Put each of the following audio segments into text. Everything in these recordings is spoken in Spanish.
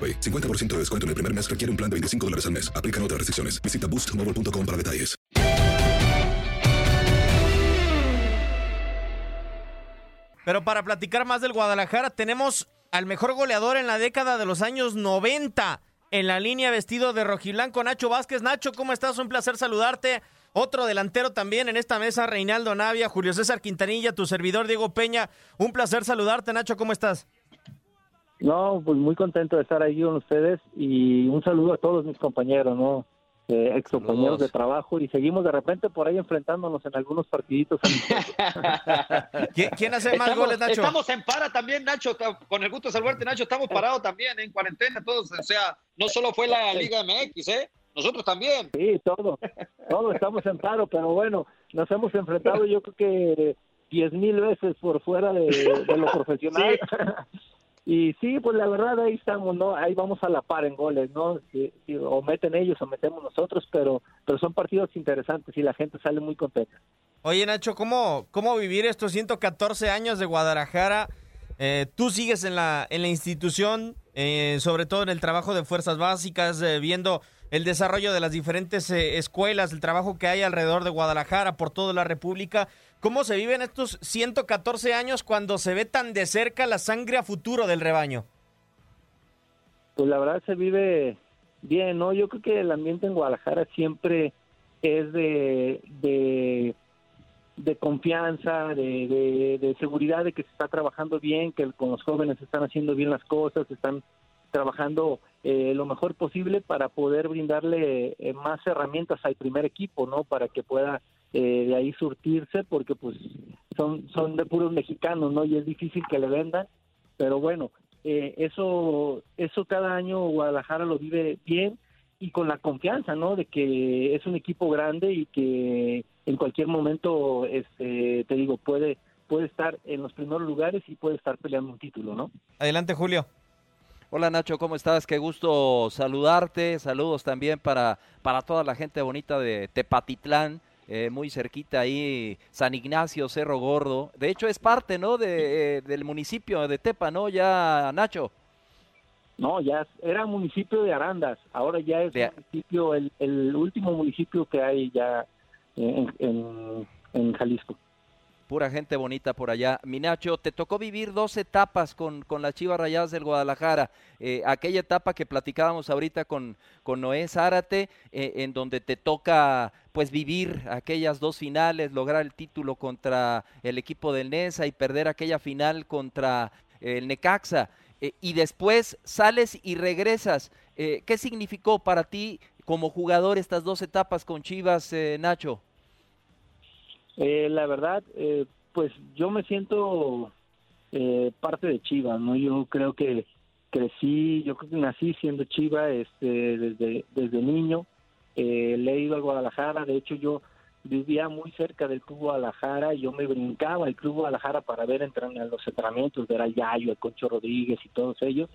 AroPay. 50% de descuento en el primer mes requiere un plan de 25 dólares al mes. Aplican otras restricciones. Visita boostmobile.com para detalles. Pero para platicar más del Guadalajara, tenemos al mejor goleador en la década de los años 90 en la línea vestido de rojiblanco, Nacho Vázquez. Nacho, ¿cómo estás? Un placer saludarte. Otro delantero también en esta mesa, Reinaldo Navia, Julio César Quintanilla, tu servidor Diego Peña. Un placer saludarte, Nacho, ¿cómo estás? No, pues muy contento de estar ahí con ustedes y un saludo a todos mis compañeros, ¿no? Eh, ex compañeros de trabajo y seguimos de repente por ahí enfrentándonos en algunos partiditos. ¿Quién, quién hace más estamos, goles, Nacho? Estamos en para también, Nacho, con el gusto de saludarte, Nacho, estamos parados también en cuarentena todos, o sea, no solo fue la Liga MX, ¿eh? Nosotros también. Sí, todo, todos estamos en paro, pero bueno, nos hemos enfrentado yo creo que diez mil veces por fuera de, de lo profesional. Y sí, pues la verdad ahí estamos, ¿no? Ahí vamos a la par en goles, ¿no? Si- si o meten ellos o metemos nosotros, pero, pero son partidos interesantes y la gente sale muy contenta. Oye, Nacho, ¿cómo, cómo vivir estos 114 años de Guadalajara? Eh, tú sigues en la, en la institución, eh, sobre todo en el trabajo de fuerzas básicas, eh, viendo el desarrollo de las diferentes eh, escuelas, el trabajo que hay alrededor de Guadalajara, por toda la República. ¿Cómo se viven estos 114 años cuando se ve tan de cerca la sangre a futuro del rebaño? Pues la verdad se vive bien, ¿no? Yo creo que el ambiente en Guadalajara siempre es de, de, confianza, de, de, de seguridad de que se está trabajando bien, que con los jóvenes están haciendo bien las cosas, están trabajando eh, lo mejor posible para poder brindarle eh, más herramientas al primer equipo, ¿no? Para que pueda eh, de ahí surtirse, porque pues son, son de puros mexicanos, ¿no? Y es difícil que le vendan, pero bueno, eh, eso, eso cada año Guadalajara lo vive bien y con la confianza, ¿no? De que es un equipo grande y que en cualquier momento, este, te digo, puede, puede estar en los primeros lugares y puede estar peleando un título, ¿no? Adelante, Julio. Hola Nacho, ¿cómo estás? Qué gusto saludarte. Saludos también para, para toda la gente bonita de Tepatitlán, eh, muy cerquita ahí, San Ignacio, Cerro Gordo. De hecho es parte, ¿no? De, eh, del municipio de Tepa, ¿no? Ya, Nacho. No, ya era municipio de Arandas, ahora ya es municipio, el, el último municipio que hay ya en, en, en Jalisco. Pura gente bonita por allá. Mi Nacho, te tocó vivir dos etapas con, con las Chivas Rayadas del Guadalajara. Eh, aquella etapa que platicábamos ahorita con, con Noé Zárate, eh, en donde te toca pues vivir aquellas dos finales, lograr el título contra el equipo del Nesa y perder aquella final contra el Necaxa. Eh, y después sales y regresas. ¿Qué significó para ti como jugador estas dos etapas con Chivas, Nacho? Eh, la verdad, eh, pues yo me siento eh, parte de Chivas, ¿no? Yo creo que crecí, yo creo que nací siendo chiva este, desde, desde niño. Eh, le he ido a Guadalajara, de hecho yo vivía muy cerca del Club Guadalajara y yo me brincaba al Club Guadalajara para ver entrar en los entrenamientos, ver al Yayo, al Concho Rodríguez y todos ellos.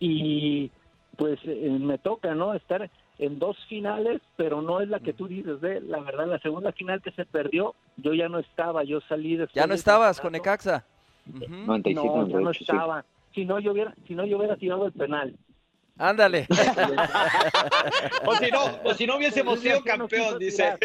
Y pues eh, me toca, ¿no? Estar en dos finales, pero no es la que tú dices, ¿eh? La verdad, la segunda final que se perdió, yo ya no estaba, yo salí después. ¿Ya no estabas con. Necaxa? No, yo no estaba. Si no, yo hubiera, si no, yo hubiera tirado el penal. Ándale. O si no, o si no hubiésemos sido campeón, dice.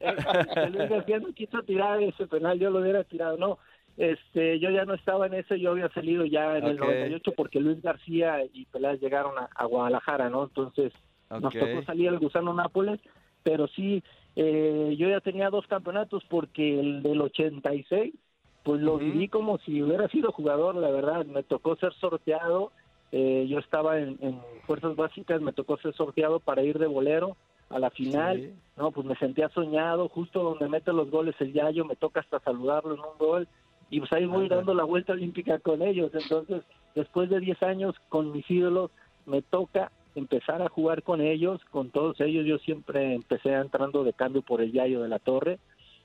Eh, Luis García no quiso tirar ese penal, yo lo hubiera tirado. No, este, yo ya no estaba en ese, yo había salido ya en el Ok. 98 porque Luis García y Peláez llegaron a, a Guadalajara, ¿no? Entonces nos tocó salir el Gusano Nápoles, pero sí, eh, yo ya tenía dos campeonatos porque el del 86, pues lo viví como si hubiera sido jugador, la verdad, me tocó ser sorteado, eh, yo estaba en, en Fuerzas Básicas, me tocó ser sorteado para ir de bolero a la final, Sí. no, pues me sentía soñado, justo donde mete los goles el Yayo, me toca hasta saludarlo en un gol, y pues ahí voy Ajá. dando la vuelta olímpica con ellos, entonces después de 10 años con mis ídolos, me toca empezar a jugar con ellos, con todos ellos, yo siempre empecé entrando de cambio por el Yayo de la Torre,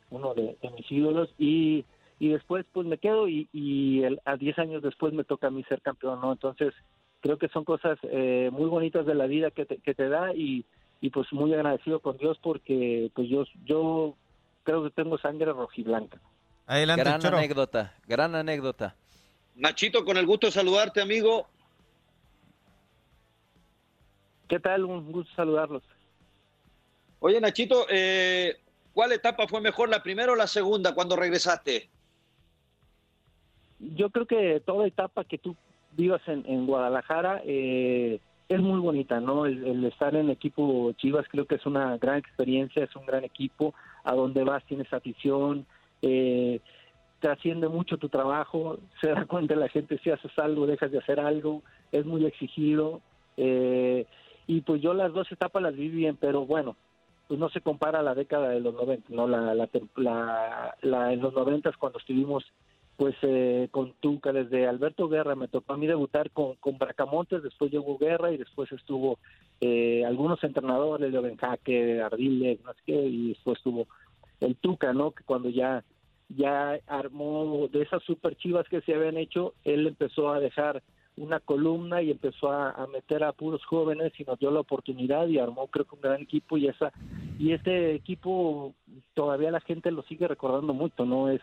uno de, de mis ídolos, y, y después pues me quedo y, y el- a 10 años después me toca a mí ser campeón, ¿no? Entonces creo que son cosas eh, muy bonitas de la vida que te, que te da y, y pues muy agradecido con Dios porque pues yo, yo creo que tengo sangre rojiblanca. Adelante, Gran Choro. anécdota, gran anécdota. Nachito, con el gusto de saludarte, amigo. ¿Qué tal? Un gusto saludarlos. Oye, Nachito, eh, ¿cuál etapa fue mejor, la primera o la segunda cuando regresaste? Yo creo que toda etapa que tú vivas en, en Guadalajara eh, es muy bonita, ¿no? El, el estar en equipo Chivas creo que es una gran experiencia, es un gran equipo, a donde vas tienes afición, eh, trasciende mucho tu trabajo, se da cuenta la gente si haces algo, dejas de hacer algo, es muy exigido, eh, y pues yo las dos etapas las viví bien, pero bueno, pues no se compara a la década de los 90, ¿no? La, la, la, la- en los 90 cuando estuvimos pues eh, con Tuca desde Alberto Guerra me tocó a mí debutar con, con Bracamontes, después llegó Guerra y después estuvo eh, algunos entrenadores, Leo Benjaque, Ardiles, no sé qué, y después estuvo el Tuca, ¿no? Que cuando ya ya armó de esas super chivas que se habían hecho, él empezó a dejar una columna y empezó a, meter a puros jóvenes y nos dio la oportunidad y armó creo que un gran equipo y esa y este equipo todavía la gente lo sigue recordando mucho, ¿no? Es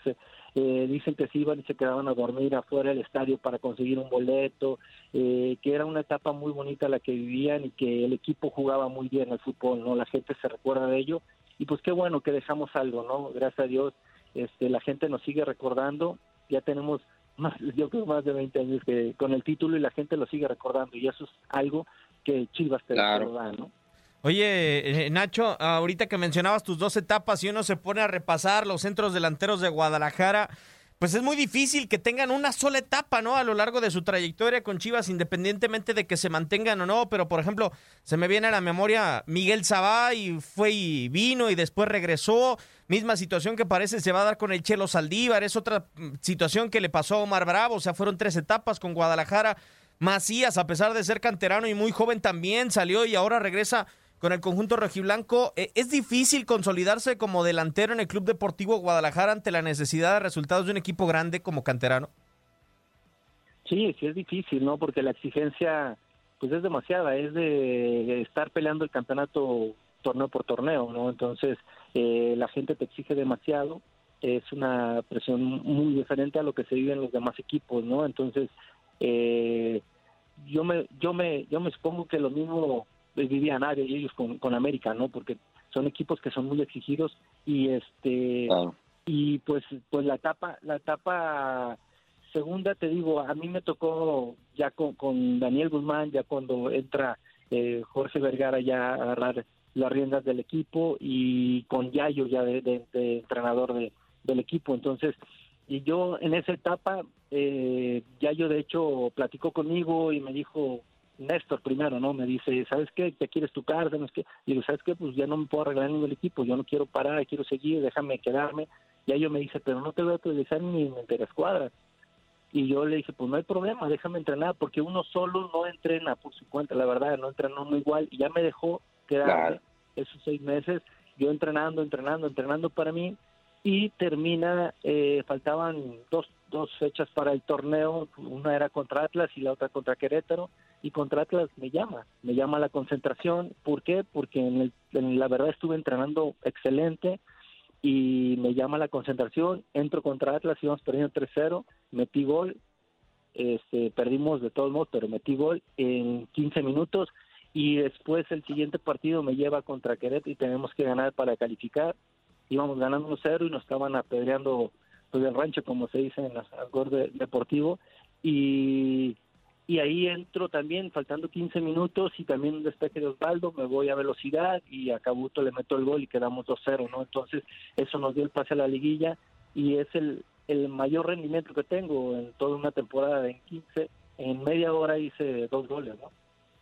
eh, dicen que se iban y se quedaban a dormir afuera del estadio para conseguir un boleto, eh, que era una etapa muy bonita la que vivían y que el equipo jugaba muy bien al fútbol, ¿no? La gente se recuerda de ello y pues qué bueno que dejamos algo, ¿no? Gracias a Dios, este, la gente nos sigue recordando, ya tenemos más, yo creo más de 20 años que con el título y la gente lo sigue recordando y eso es algo que Chivas te Claro. recuerda, ¿no? Oye, eh, Nacho, ahorita que mencionabas tus dos etapas y uno se pone a repasar los centros delanteros de Guadalajara, pues es muy difícil que tengan una sola etapa, ¿no? A lo largo de su trayectoria con Chivas, independientemente de que se mantengan o no. Pero, por ejemplo, se me viene a la memoria Miguel Sabá y fue y vino y después regresó. Misma situación que parece se va a dar con el Chelo Saldívar. Es otra mm, situación que le pasó a Omar Bravo. O sea, fueron tres etapas con Guadalajara. Macías, a pesar de ser canterano y muy joven, también salió y ahora regresa con el conjunto rojiblanco. Eh, ¿Es difícil consolidarse como delantero en el Club Deportivo Guadalajara ante la necesidad de resultados de un equipo grande como canterano? Sí, sí es difícil, ¿no? Porque la exigencia, pues es demasiada, es de estar peleando el campeonato torneo por torneo, ¿no? Entonces, eh, la gente te exige demasiado, es una presión muy diferente a lo que se vive en los demás equipos, ¿no? Entonces, eh, yo me, yo me, yo me supongo que lo mismo vivían Área y ellos con, con América, ¿no? Porque son equipos que son muy exigidos y este y pues pues la etapa la etapa segunda te digo a mí me tocó ya con, con Daniel Guzmán ya cuando entra eh, Jorge Vergara ya a agarrar las riendas del equipo y con Yayo ya de, de- de entrenador de, del equipo entonces y yo en esa etapa eh, Yayo de hecho platicó conmigo y me dijo Néstor primero, ¿no? Me dice, ¿sabes qué? ¿Te quieres tu carta? No es que, y digo, ¿sabes qué? Pues ya no me puedo arreglar en el equipo, yo no quiero parar, quiero seguir, déjame quedarme. Y yo me dice, pero no te voy a utilizar ni en la escuadra. Y yo le dije, pues no hay problema, déjame entrenar, porque uno solo no entrena por su cuenta, la verdad, no entrenó muy igual. Y ya me dejó quedar esos seis meses, yo entrenando, entrenando, entrenando para mí. Y termina, eh, faltaban dos, dos fechas para el torneo, una era contra Atlas y la otra contra Querétaro. Y contra Atlas me llama, me llama la concentración. ¿Por qué? Porque en, el, en la verdad estuve entrenando excelente y me llama la concentración, entro contra Atlas, íbamos perdiendo 3-0, metí gol, este, perdimos de todos modos, pero metí gol en 15 minutos y después el siguiente partido me lleva contra Querétaro y tenemos que ganar para calificar. Íbamos ganando 1-0 y nos estaban apedreando pues, el rancho, como se dice en el de, deportivo, y y ahí entro también faltando 15 minutos y también un despeje de Osvaldo, me voy a velocidad y a Cabuto le meto el gol y quedamos 2-0, ¿no? Entonces eso nos dio el pase a la liguilla y es el, el mayor rendimiento que tengo en toda una temporada en 15, en media hora hice dos goles, ¿no?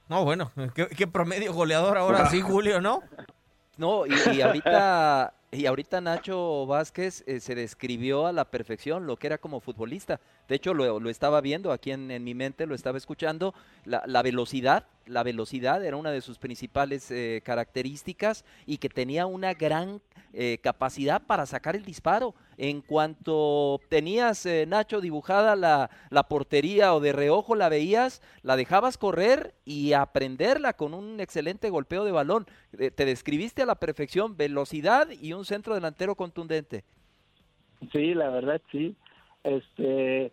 No, bueno, qué, promedio goleador ahora sí, Julio, ¿no? No, y, ahorita y ahorita Nacho Vázquez eh, se describió a la perfección lo que era como futbolista. De hecho, lo, lo estaba viendo aquí en, en, mi mente, lo estaba escuchando. La, la, velocidad, la velocidad era una de sus principales eh, características y que tenía una gran eh, capacidad para sacar el disparo. En cuanto tenías, eh, Nacho, dibujada la, la, portería o de reojo la veías, la dejabas correr y aprenderla con un excelente golpeo de balón. Eh, te describiste a la perfección velocidad y un centro delantero contundente. Sí, la verdad sí. Este,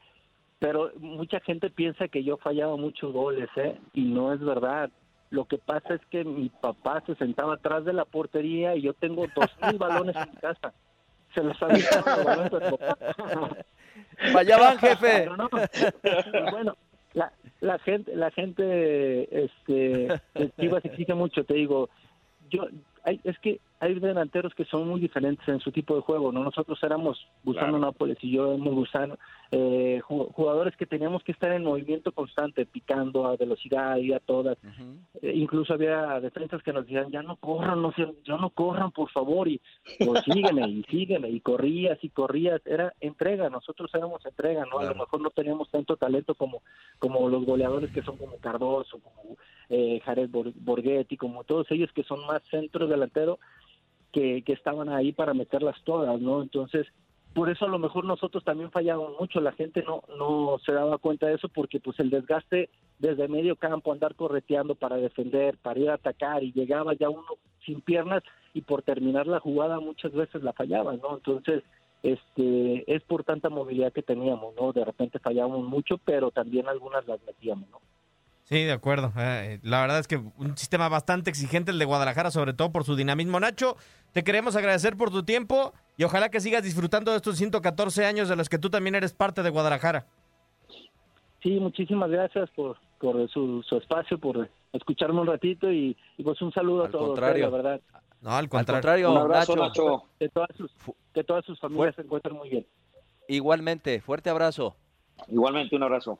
pero mucha gente piensa que yo fallaba muchos goles, ¿eh? Y no es verdad. Lo que pasa es que mi papá se sentaba atrás de la portería y yo tengo dos mil balones en mi casa. Se los había Fallaban, jefe. bueno, la, la gente, la gente, este, se exige mucho. Te digo, yo, es que hay delanteros que son muy diferentes en su tipo de juego, ¿no? Nosotros éramos Gusano Nápoles y yo éramos Gusano, eh, jugadores que teníamos que estar en movimiento constante, picando a velocidad y a todas. Eh, incluso había defensas que nos decían, ya no corran, no, ya no corran, por favor, y pues, sígueme, y sígueme, y corrías y corrías, era entrega, nosotros éramos entrega, ¿no? A lo mejor no teníamos tanto talento como, como los goleadores que son como Cardoso, como eh, Jared Borghetti, como todos ellos que son más centros delanteros, que, estaban ahí para meterlas todas, ¿no? Entonces, por eso a lo mejor nosotros también fallábamos mucho, la gente no, no se daba cuenta de eso porque pues el desgaste desde medio campo, andar correteando para defender, para ir a atacar y llegaba ya uno sin piernas y por terminar la jugada muchas veces la fallaba, ¿no? Entonces, este es por tanta movilidad que teníamos, ¿no? De repente fallábamos mucho, pero también algunas las metíamos, ¿no? Sí, de acuerdo. Eh, la verdad es que un sistema bastante exigente el de Guadalajara, sobre todo por su dinamismo. Nacho, te queremos agradecer por tu tiempo y ojalá que sigas disfrutando de estos 114 años de los que tú también eres parte de Guadalajara. Sí, muchísimas gracias por, por su, espacio, por escucharme un ratito y, pues un saludo a todos. Contrario. la verdad. No, al contrario. un abrazo, Nacho. Que, todas sus, que todas sus familias se encuentren muy bien. Igualmente, fuerte abrazo. Igualmente, un abrazo.